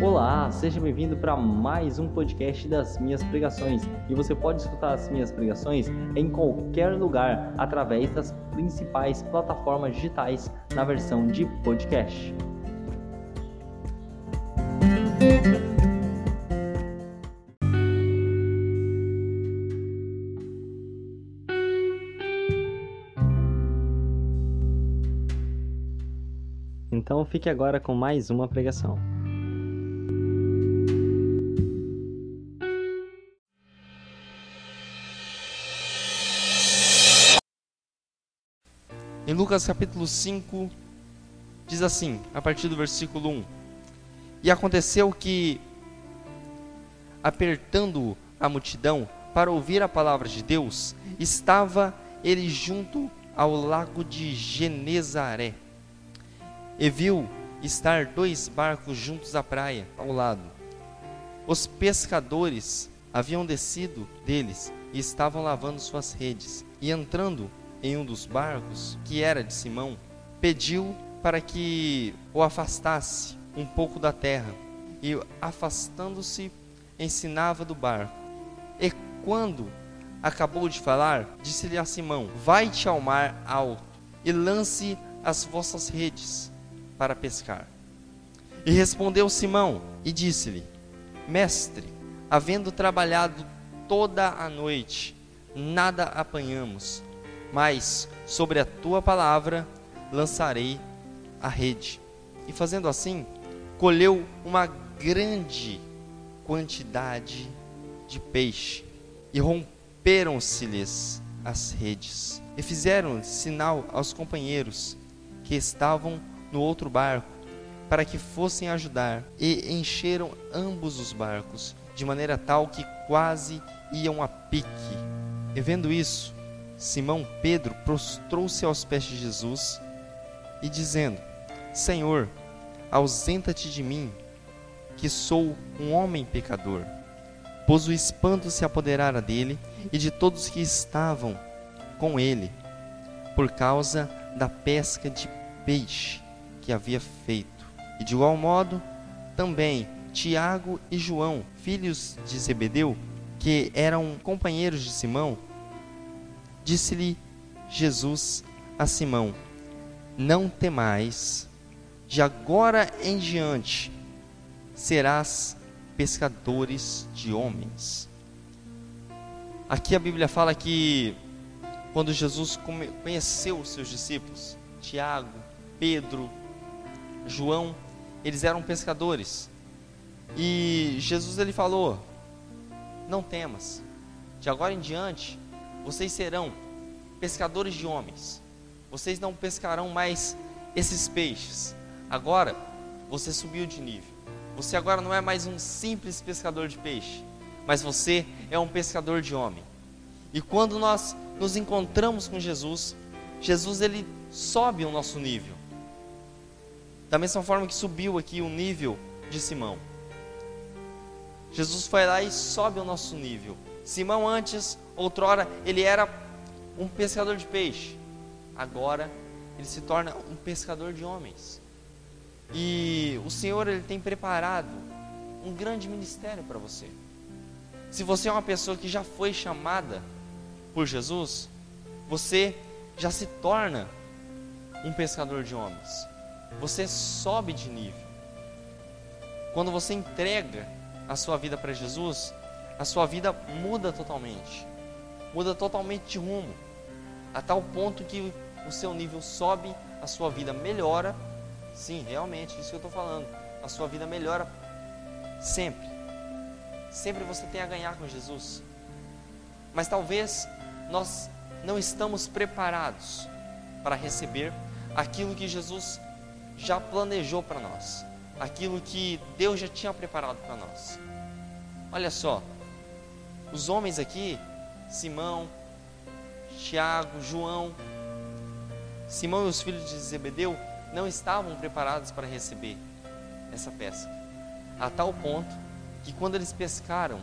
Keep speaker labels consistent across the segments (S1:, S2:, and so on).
S1: Olá, seja bem-vindo para mais um podcast das minhas pregações. E você pode escutar as minhas pregações em qualquer lugar através das principais plataformas digitais na versão de podcast. Então fique agora com mais uma pregação.
S2: Lucas capítulo 5, diz assim, a partir do versículo 1: E aconteceu que, apertando a multidão para ouvir a palavra de Deus, estava ele junto ao lago de Genezaré. E viu estar dois barcos juntos à praia, ao lado. Os pescadores haviam descido deles e estavam lavando suas redes. E entrando em um dos barcos, que era de Simão, pediu para que o afastasse um pouco da terra. E afastando-se, ensinava do barco. E quando acabou de falar, disse-lhe a Simão: Vai-te ao mar alto e lance as vossas redes para pescar. E respondeu Simão e disse-lhe: Mestre, havendo trabalhado toda a noite, nada apanhamos mas sobre a tua palavra lançarei a rede. E fazendo assim, colheu uma grande quantidade de peixe, e romperam-se-lhes as redes, e fizeram sinal aos companheiros que estavam no outro barco, para que fossem ajudar, e encheram ambos os barcos, de maneira tal que quase iam a pique. E vendo isso, Simão Pedro prostrou-se aos pés de Jesus e dizendo: Senhor, ausenta-te de mim, que sou um homem pecador. Pois o espanto se apoderara dele e de todos que estavam com ele, por causa da pesca de peixe que havia feito. E de igual modo, também Tiago e João, filhos de Zebedeu, que eram companheiros de Simão, Disse-lhe Jesus a Simão: Não temais, de agora em diante serás pescadores de homens. Aqui a Bíblia fala que quando Jesus conheceu os seus discípulos, Tiago, Pedro, João, eles eram pescadores. E Jesus ele falou: Não temas. De agora em diante vocês serão pescadores de homens. Vocês não pescarão mais esses peixes. Agora, você subiu de nível. Você agora não é mais um simples pescador de peixe, mas você é um pescador de homem. E quando nós nos encontramos com Jesus, Jesus ele sobe o nosso nível. Da mesma forma que subiu aqui o nível de Simão. Jesus foi lá e sobe o nosso nível. Simão antes Outrora ele era um pescador de peixe. Agora ele se torna um pescador de homens. E o Senhor ele tem preparado um grande ministério para você. Se você é uma pessoa que já foi chamada por Jesus, você já se torna um pescador de homens. Você sobe de nível. Quando você entrega a sua vida para Jesus, a sua vida muda totalmente muda totalmente de rumo, a tal ponto que o seu nível sobe, a sua vida melhora. Sim, realmente, isso que eu estou falando. A sua vida melhora sempre. Sempre você tem a ganhar com Jesus. Mas talvez nós não estamos preparados para receber aquilo que Jesus já planejou para nós, aquilo que Deus já tinha preparado para nós. Olha só, os homens aqui, Simão, Tiago, João. Simão e os filhos de Zebedeu não estavam preparados para receber essa pesca. A tal ponto que quando eles pescaram,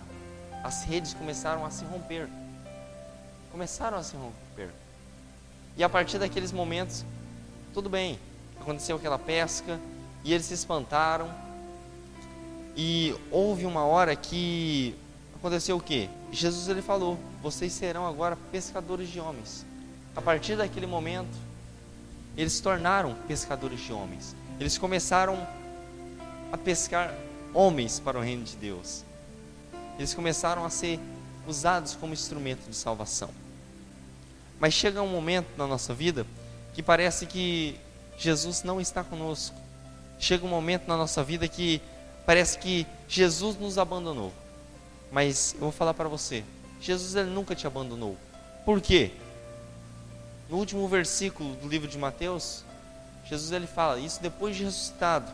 S2: as redes começaram a se romper. Começaram a se romper. E a partir daqueles momentos, tudo bem, aconteceu aquela pesca e eles se espantaram. E houve uma hora que aconteceu o quê? Jesus ele falou: "Vocês serão agora pescadores de homens". A partir daquele momento, eles se tornaram pescadores de homens. Eles começaram a pescar homens para o reino de Deus. Eles começaram a ser usados como instrumento de salvação. Mas chega um momento na nossa vida que parece que Jesus não está conosco. Chega um momento na nossa vida que parece que Jesus nos abandonou. Mas eu vou falar para você, Jesus ele nunca te abandonou. Por quê? No último versículo do livro de Mateus, Jesus ele fala isso depois de ressuscitado,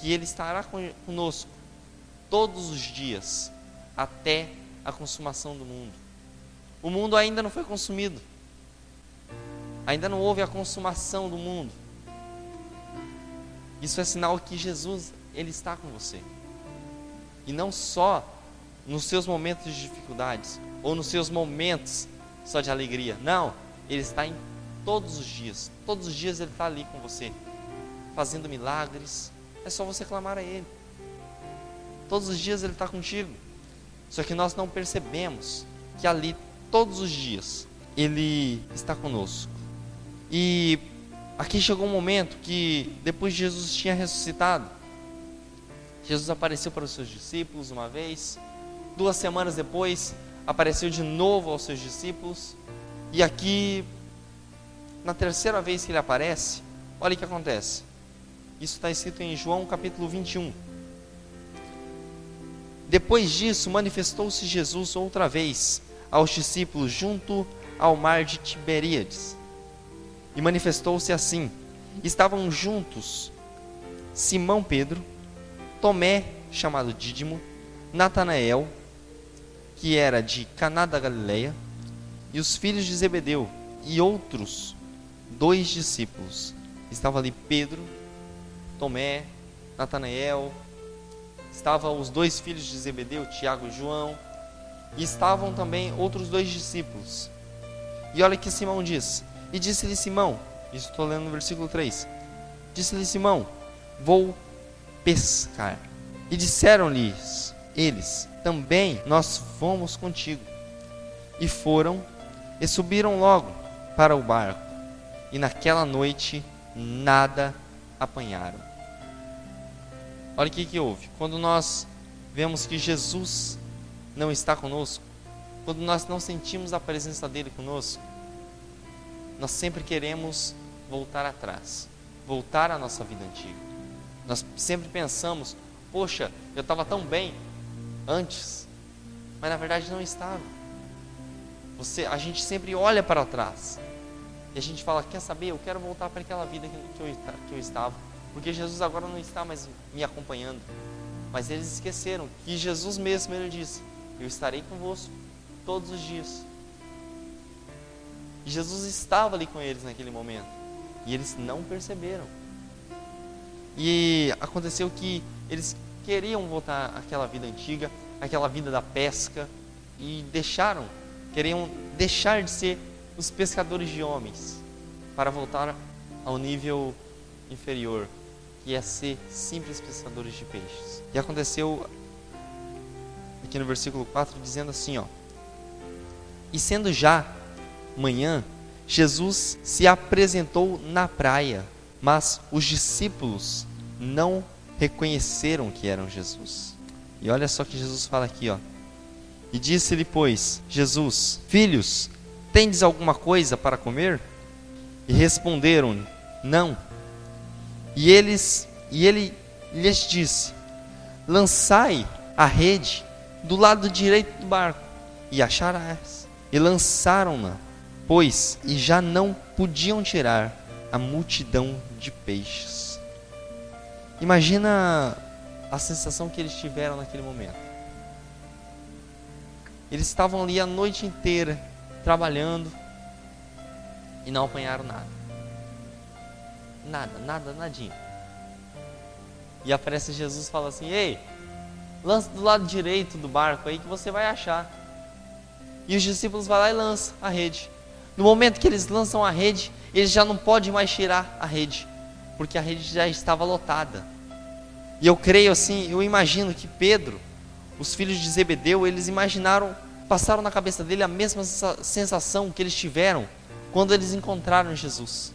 S2: que ele estará conosco todos os dias até a consumação do mundo. O mundo ainda não foi consumido. Ainda não houve a consumação do mundo. Isso é sinal que Jesus, ele está com você. E não só nos seus momentos de dificuldades ou nos seus momentos só de alegria. Não, ele está em todos os dias. Todos os dias ele está ali com você, fazendo milagres. É só você clamar a ele. Todos os dias ele está contigo. Só que nós não percebemos que ali, todos os dias, Ele está conosco. E aqui chegou um momento que, depois de Jesus tinha ressuscitado, Jesus apareceu para os seus discípulos uma vez, duas semanas depois, apareceu de novo aos seus discípulos, e aqui, na terceira vez que ele aparece, olha o que acontece. Isso está escrito em João capítulo 21. Depois disso, manifestou-se Jesus outra vez aos discípulos junto ao mar de Tiberíades. E manifestou-se assim: estavam juntos Simão Pedro, Tomé, chamado Dídimo, Natanael, que era de Caná da Galileia, e os filhos de Zebedeu, e outros dois discípulos. Estavam ali Pedro, Tomé, Natanael, estavam os dois filhos de Zebedeu, Tiago e João, e estavam também outros dois discípulos. E olha que Simão diz: E disse-lhe Simão, isso estou lendo no versículo 3: Disse-lhe Simão: Vou pescar. E disseram-lhes eles: Também nós fomos contigo. E foram e subiram logo para o barco. E naquela noite nada apanharam. Olha o que, que houve. Quando nós vemos que Jesus não está conosco, quando nós não sentimos a presença dele conosco, nós sempre queremos voltar atrás, voltar à nossa vida antiga. Nós sempre pensamos, poxa, eu estava tão bem antes, mas na verdade não estava. Você, a gente sempre olha para trás e a gente fala, quer saber? Eu quero voltar para aquela vida que eu, que eu estava porque Jesus agora não está mais me acompanhando. Mas eles esqueceram que Jesus mesmo ele disse: Eu estarei convosco todos os dias. E Jesus estava ali com eles naquele momento. E eles não perceberam. E aconteceu que eles queriam voltar àquela vida antiga, àquela vida da pesca, e deixaram, queriam deixar de ser os pescadores de homens para voltar ao nível inferior, que ia ser simples pescadores de peixes. E aconteceu aqui no versículo 4 dizendo assim, ó: E sendo já manhã, Jesus se apresentou na praia, mas os discípulos não reconheceram que eram Jesus. E olha só que Jesus fala aqui, ó. E disse-lhe, pois, Jesus: Filhos, tendes alguma coisa para comer? E responderam: Não. E eles e ele lhes disse: Lançai a rede do lado direito do barco e acharás. E lançaram-na, pois e já não podiam tirar a multidão de peixes. Imagina a sensação que eles tiveram naquele momento. Eles estavam ali a noite inteira trabalhando e não apanharam nada. Nada, nada, nadinha. E aparece Jesus e fala assim: Ei, lança do lado direito do barco aí que você vai achar. E os discípulos vão lá e lançam a rede. No momento que eles lançam a rede, eles já não podem mais tirar a rede, porque a rede já estava lotada. E eu creio assim, eu imagino que Pedro, os filhos de Zebedeu, eles imaginaram, passaram na cabeça dele a mesma sensação que eles tiveram quando eles encontraram Jesus.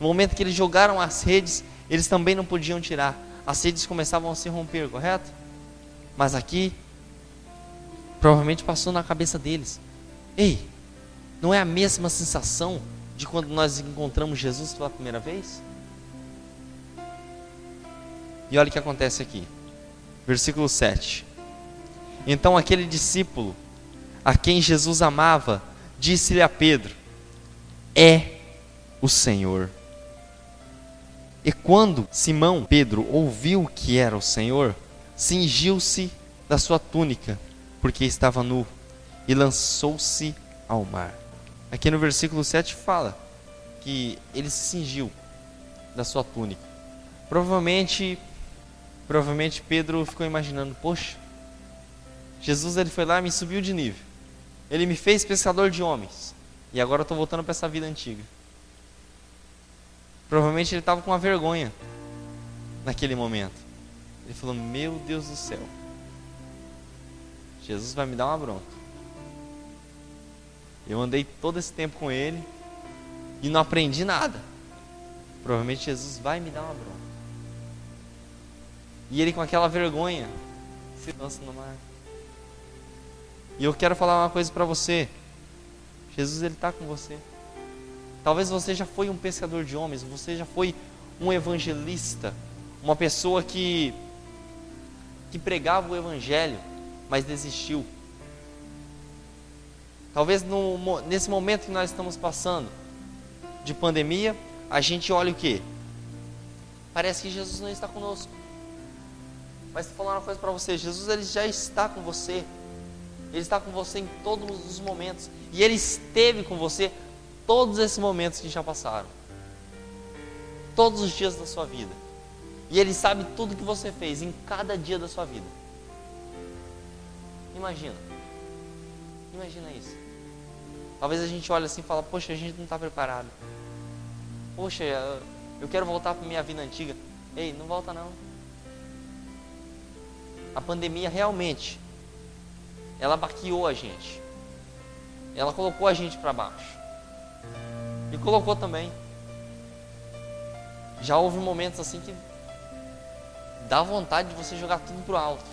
S2: No momento que eles jogaram as redes, eles também não podiam tirar. As redes começavam a se romper, correto? Mas aqui, provavelmente passou na cabeça deles: Ei, não é a mesma sensação de quando nós encontramos Jesus pela primeira vez? E olha o que acontece aqui. Versículo 7. Então aquele discípulo a quem Jesus amava disse-lhe a Pedro: É o Senhor. E quando Simão Pedro ouviu que era o Senhor, cingiu-se da sua túnica, porque estava nu, e lançou-se ao mar. Aqui no versículo 7 fala que ele se cingiu da sua túnica. Provavelmente, provavelmente Pedro ficou imaginando, poxa, Jesus ele foi lá e me subiu de nível. Ele me fez pescador de homens. E agora eu estou voltando para essa vida antiga. Provavelmente ele estava com uma vergonha naquele momento. Ele falou: Meu Deus do céu, Jesus vai me dar uma bronca. Eu andei todo esse tempo com ele e não aprendi nada. Provavelmente Jesus vai me dar uma bronca. E ele com aquela vergonha se lança no mar. E eu quero falar uma coisa para você. Jesus ele está com você. Talvez você já foi um pescador de homens, você já foi um evangelista, uma pessoa que que pregava o evangelho, mas desistiu. Talvez no, nesse momento que nós estamos passando de pandemia, a gente olha o que? Parece que Jesus não está conosco. Mas falar uma coisa para você: Jesus ele já está com você. Ele está com você em todos os momentos. E Ele esteve com você todos esses momentos que já passaram. Todos os dias da sua vida. E Ele sabe tudo que você fez em cada dia da sua vida. Imagina. Imagina isso. Talvez a gente olhe assim e fala, poxa, a gente não está preparado. Poxa, eu quero voltar para minha vida antiga. Ei, não volta não. A pandemia realmente ela baqueou a gente. Ela colocou a gente para baixo. E colocou também. Já houve momentos assim que dá vontade de você jogar tudo pro alto.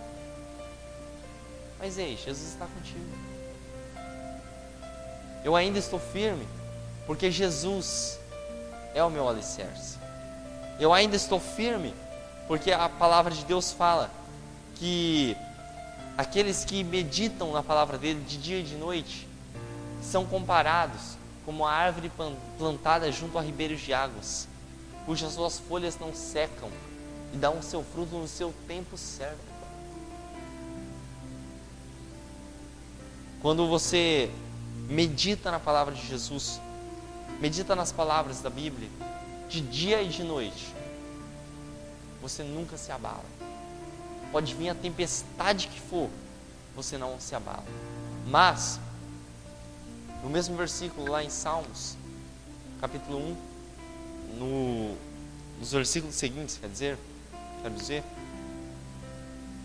S2: Mas ei, Jesus está contigo. Eu ainda estou firme, porque Jesus é o meu alicerce. Eu ainda estou firme, porque a palavra de Deus fala que Aqueles que meditam na palavra dele de dia e de noite são comparados como a árvore plantada junto a ribeiros de águas, cujas suas folhas não secam e dão o seu fruto no seu tempo certo. Quando você medita na palavra de Jesus, medita nas palavras da Bíblia, de dia e de noite, você nunca se abala pode vir a tempestade que for, você não se abala. Mas, no mesmo versículo lá em Salmos, capítulo 1, no, nos versículos seguintes, quer dizer, quero dizer,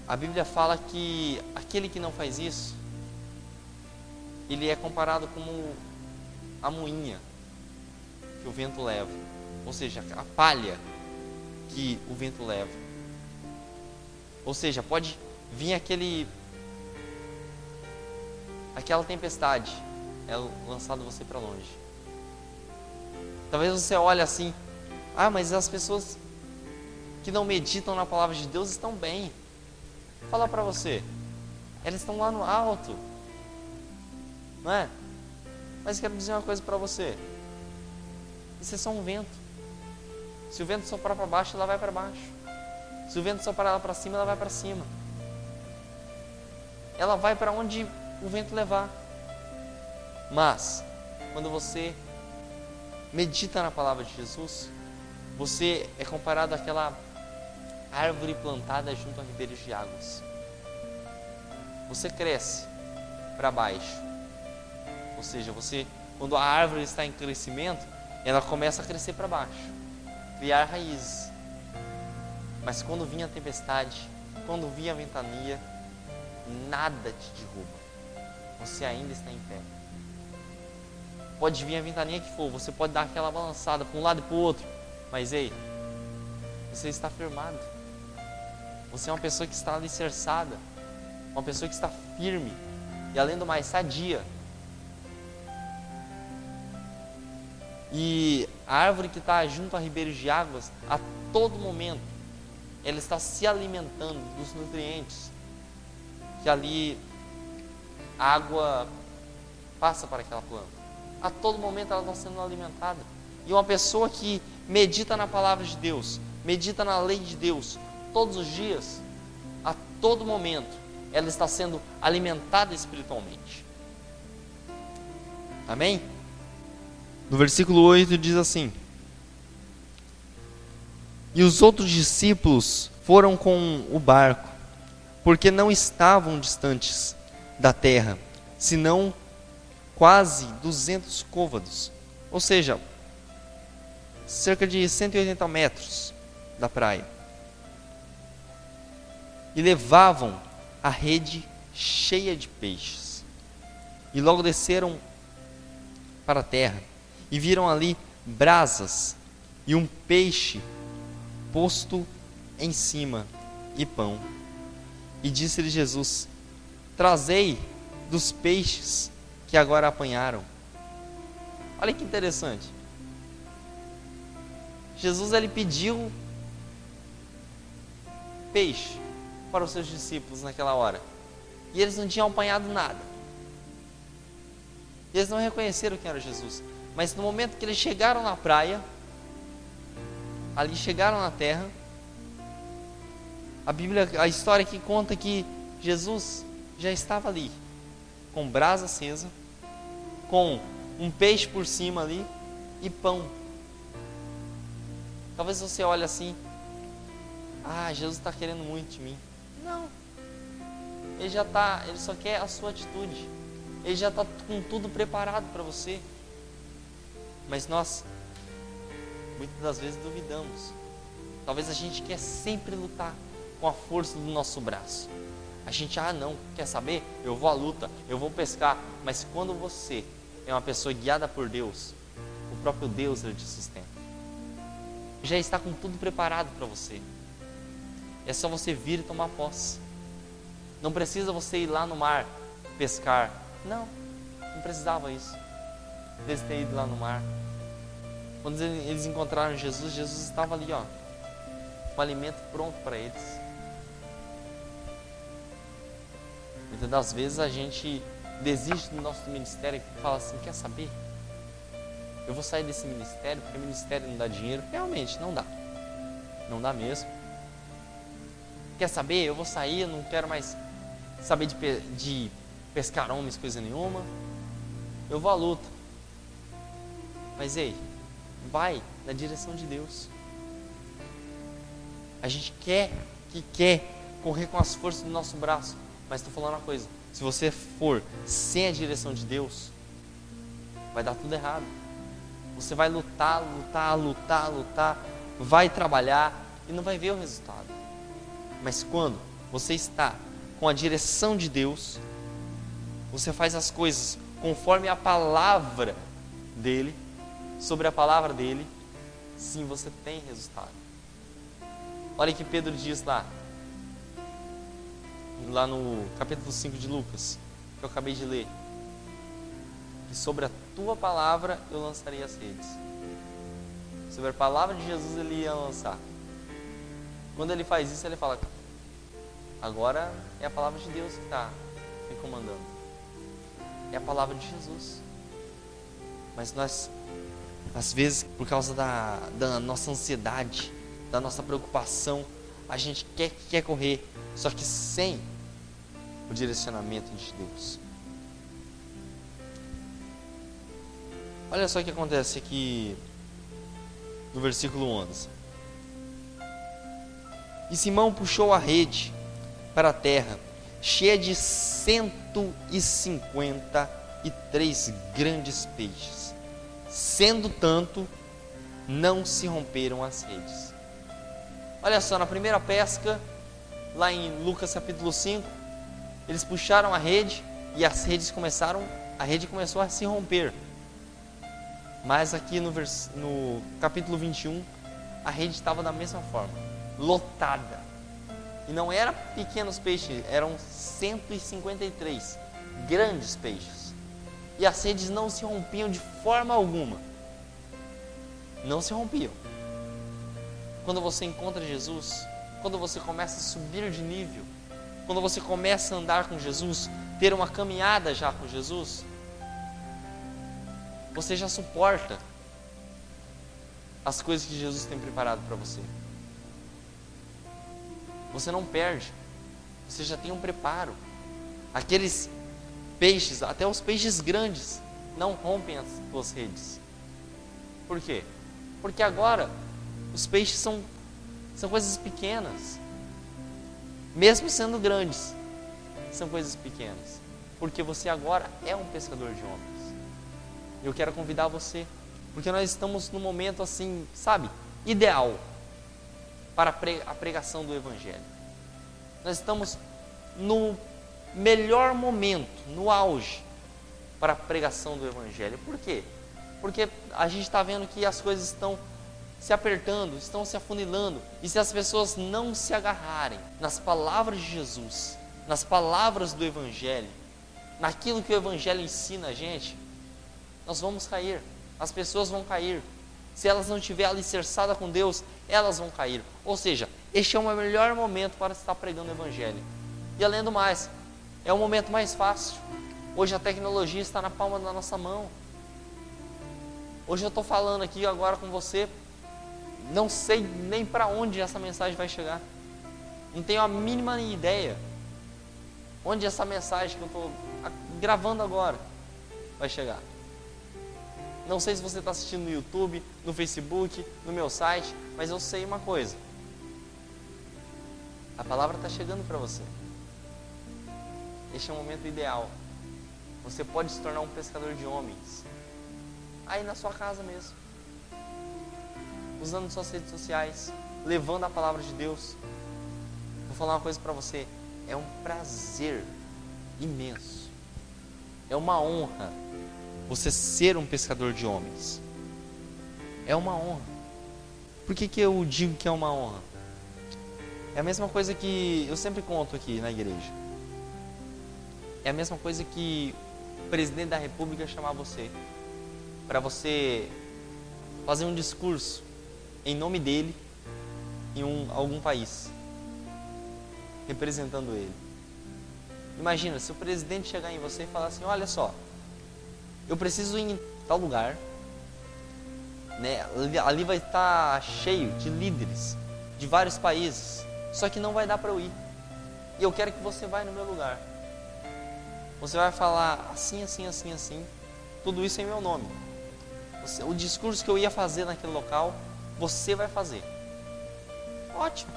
S2: a Bíblia fala que aquele que não faz isso, ele é comparado como a moinha que o vento leva, ou seja, a palha que o vento leva. Ou seja, pode vir aquele aquela tempestade é lançado você para longe. Talvez você olhe assim: "Ah, mas as pessoas que não meditam na palavra de Deus estão bem". Fala para você. Elas estão lá no alto. Não é? Mas quero dizer uma coisa para você. Isso é só um vento. Se o vento soprar para baixo, ela vai para baixo. Se o vento soprar ela para cima, ela vai para cima. Ela vai para onde o vento levar. Mas, quando você medita na palavra de Jesus, você é comparado àquela árvore plantada junto a ribeiros de águas. Você cresce para baixo. Ou seja, você, quando a árvore está em crescimento, ela começa a crescer para baixo, criar raízes. Mas quando vinha a tempestade, quando vinha a ventania, nada te derruba. Você ainda está em pé. Pode vir a ventania que for, você pode dar aquela balançada para um lado e para o outro, mas ei, você está firmado. Você é uma pessoa que está alicerçada, uma pessoa que está firme e além do mais sadia. E a árvore que está junto a ribeiros de águas, a todo momento, ela está se alimentando dos nutrientes que ali a água passa para aquela planta. A todo momento ela está sendo alimentada. E uma pessoa que medita na palavra de Deus, medita na lei de Deus, todos os dias, a todo momento, ela está sendo alimentada espiritualmente. Amém? No versículo 8 diz assim: E os outros discípulos foram com o barco, porque não estavam distantes da terra, senão quase 200 côvados, ou seja, cerca de 180 metros da praia. E levavam a rede cheia de peixes. E logo desceram para a terra e viram ali brasas e um peixe posto em cima e pão. E disse-lhe Jesus: Trazei dos peixes que agora apanharam. Olha que interessante. Jesus ele pediu peixe para os seus discípulos naquela hora. E eles não tinham apanhado nada. Eles não reconheceram quem era Jesus. Mas no momento que eles chegaram na praia, ali chegaram na terra, a Bíblia, a história que conta que Jesus já estava ali, com brasa acesa, com um peixe por cima ali e pão. Talvez você olhe assim, ah, Jesus está querendo muito de mim. Não. Ele já está, ele só quer a sua atitude. Ele já está com tudo preparado para você. Mas nós, muitas das vezes, duvidamos. Talvez a gente quer sempre lutar com a força do nosso braço. A gente, ah, não, quer saber? Eu vou à luta, eu vou pescar. Mas quando você é uma pessoa guiada por Deus, o próprio Deus ele te sustenta. Já está com tudo preparado para você. É só você vir e tomar posse. Não precisa você ir lá no mar pescar. Não, não precisava isso. Eles terem ido lá no mar. Quando eles encontraram Jesus, Jesus estava ali, ó, com alimento pronto para eles. Muitas das vezes a gente desiste do nosso ministério e fala assim: quer saber? Eu vou sair desse ministério porque o ministério não dá dinheiro. Realmente, não dá. Não dá mesmo. Quer saber? Eu vou sair, eu não quero mais saber de, de pescar homens, coisa nenhuma. Eu vou à luta. Mas ei, vai na direção de Deus. A gente quer que quer correr com as forças do nosso braço, mas estou falando uma coisa: se você for sem a direção de Deus, vai dar tudo errado. Você vai lutar, lutar, lutar, lutar, vai trabalhar e não vai ver o resultado. Mas quando você está com a direção de Deus, você faz as coisas conforme a palavra dele, sobre a palavra dele, sim, você tem resultado. Olha que Pedro diz lá, lá no capítulo 5 de Lucas, que eu acabei de ler, que sobre a tua palavra eu lançaria as redes. Sobre a palavra de Jesus ele ia lançar. Quando ele faz isso, ele fala: agora é a palavra de Deus que está me comandando. É a palavra de Jesus. Mas nós, às vezes, por causa da, da nossa ansiedade, da nossa preocupação, a gente quer, quer correr, só que sem o direcionamento de Deus. Olha só o que acontece aqui no versículo 11. E Simão puxou a rede para a terra, cheia de 153 grandes peixes. Sendo tanto, não se romperam as redes. Olha só, na primeira pesca, lá em Lucas capítulo 5, eles puxaram a rede e as redes começaram, a rede começou a se romper. Mas aqui no, vers, no capítulo 21, a rede estava da mesma forma, lotada. E não eram pequenos peixes, eram 153 grandes peixes. E as redes não se rompiam de forma alguma. Não se rompiam. Quando você encontra Jesus, quando você começa a subir de nível, quando você começa a andar com Jesus, ter uma caminhada já com Jesus, você já suporta as coisas que Jesus tem preparado para você. Você não perde, você já tem um preparo. Aqueles peixes, até os peixes grandes, não rompem as suas redes. Por quê? Porque agora os peixes são, são coisas pequenas. Mesmo sendo grandes, são coisas pequenas. Porque você agora é um pescador de homens. Eu quero convidar você, porque nós estamos num momento assim, sabe, ideal para a pregação do Evangelho. Nós estamos no melhor momento, no auge, para a pregação do Evangelho. Por quê? Porque a gente está vendo que as coisas estão se apertando, estão se afunilando. E se as pessoas não se agarrarem nas palavras de Jesus, nas palavras do Evangelho, naquilo que o Evangelho ensina a gente, nós vamos cair. As pessoas vão cair. Se elas não estiverem alicerçadas com Deus, elas vão cair. Ou seja, este é o melhor momento para estar pregando o Evangelho. E além do mais, é o momento mais fácil. Hoje a tecnologia está na palma da nossa mão. Hoje eu estou falando aqui agora com você, não sei nem para onde essa mensagem vai chegar. Não tenho a mínima ideia onde essa mensagem que eu estou gravando agora vai chegar. Não sei se você está assistindo no YouTube, no Facebook, no meu site, mas eu sei uma coisa. A palavra está chegando para você. Este é o momento ideal. Você pode se tornar um pescador de homens. Aí na sua casa mesmo. Usando suas redes sociais, levando a palavra de Deus. Vou falar uma coisa para você. É um prazer imenso. É uma honra você ser um pescador de homens. É uma honra. Por que, que eu digo que é uma honra? É a mesma coisa que eu sempre conto aqui na igreja. É a mesma coisa que o presidente da república chamar você para você fazer um discurso em nome dele em um, algum país, representando ele. Imagina se o presidente chegar em você e falar assim: Olha só, eu preciso ir em tal lugar, né? ali vai estar cheio de líderes de vários países, só que não vai dar para eu ir. E eu quero que você vá no meu lugar. Você vai falar assim, assim, assim, assim, tudo isso em meu nome. Você, o discurso que eu ia fazer naquele local, você vai fazer. Ótimo.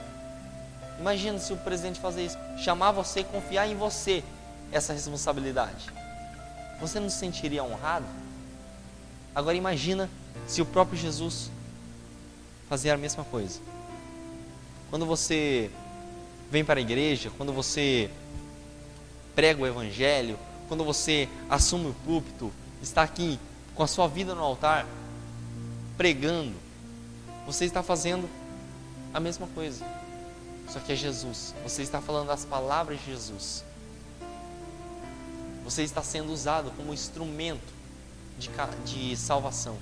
S2: Imagina se o presidente fazer isso, chamar você e confiar em você essa responsabilidade você não se sentiria honrado? Agora imagina se o próprio Jesus fazer a mesma coisa. Quando você vem para a igreja, quando você prega o evangelho, quando você assume o púlpito, está aqui com a sua vida no altar, pregando, você está fazendo a mesma coisa. Só que é Jesus. Você está falando as palavras de Jesus. Você está sendo usado como instrumento de, de salvação.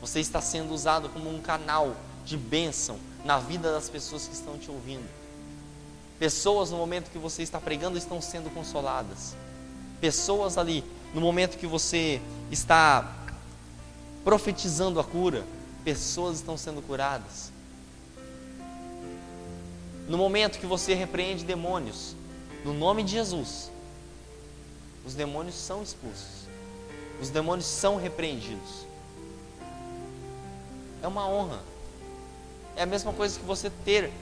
S2: Você está sendo usado como um canal de bênção na vida das pessoas que estão te ouvindo. Pessoas no momento que você está pregando estão sendo consoladas. Pessoas ali, no momento que você está profetizando a cura, pessoas estão sendo curadas. No momento que você repreende demônios, no nome de Jesus, os demônios são expulsos. Os demônios são repreendidos. É uma honra. É a mesma coisa que você ter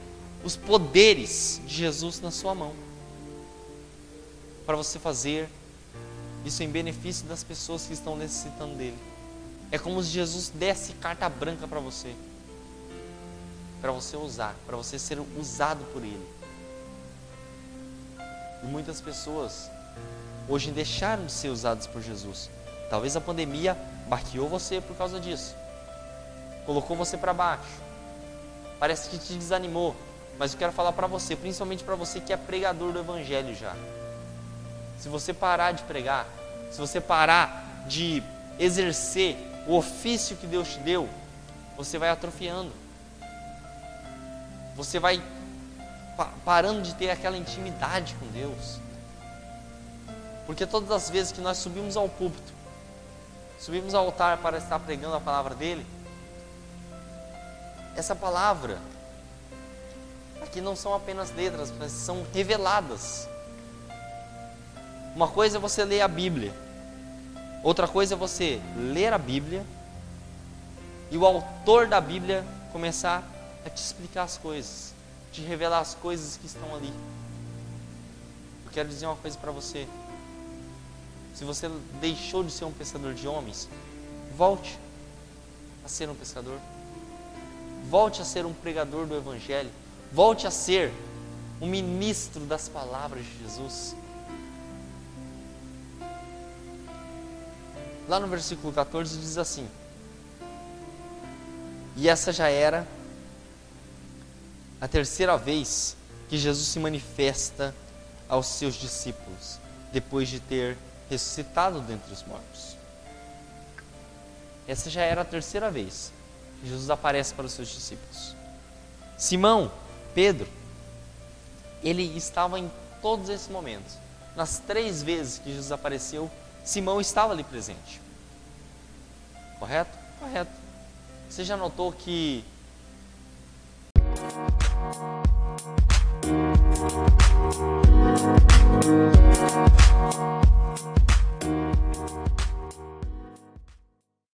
S2: os poderes de Jesus na sua mão. Para você fazer isso em benefício das pessoas que estão necessitando dele. É como se Jesus desse carta branca para você. para você usar, para você ser usado por Ele. E muitas pessoas hoje deixaram de ser usadas por Jesus. Talvez a pandemia baqueou você por causa disso, colocou você para baixo, parece que te desanimou. Mas eu quero falar para você, principalmente para você que é pregador do Evangelho já. Se você parar de pregar, se você parar de exercer o ofício que Deus te deu, você vai atrofiando. Você vai parando de ter aquela intimidade com Deus. Porque todas as vezes que nós subimos ao púlpito, subimos ao altar para estar pregando a palavra dele, essa palavra aqui não são apenas letras, mas são reveladas. Uma coisa é você ler a Bíblia, outra coisa é você ler a Bíblia e o autor da Bíblia começar a te explicar as coisas, te revelar as coisas que estão ali. Eu quero dizer uma coisa para você. Se você deixou de ser um pescador de homens, volte a ser um pescador. Volte a ser um pregador do Evangelho. Volte a ser um ministro das palavras de Jesus. Lá no versículo 14 diz assim: E essa já era a terceira vez que Jesus se manifesta aos seus discípulos, depois de ter ressuscitado dentre os mortos. Essa já era a terceira vez que Jesus aparece para os seus discípulos. Simão, Pedro, ele estava em todos esses momentos. Nas três vezes que Jesus apareceu, Simão estava ali presente. Correto? Correto. Você já notou que.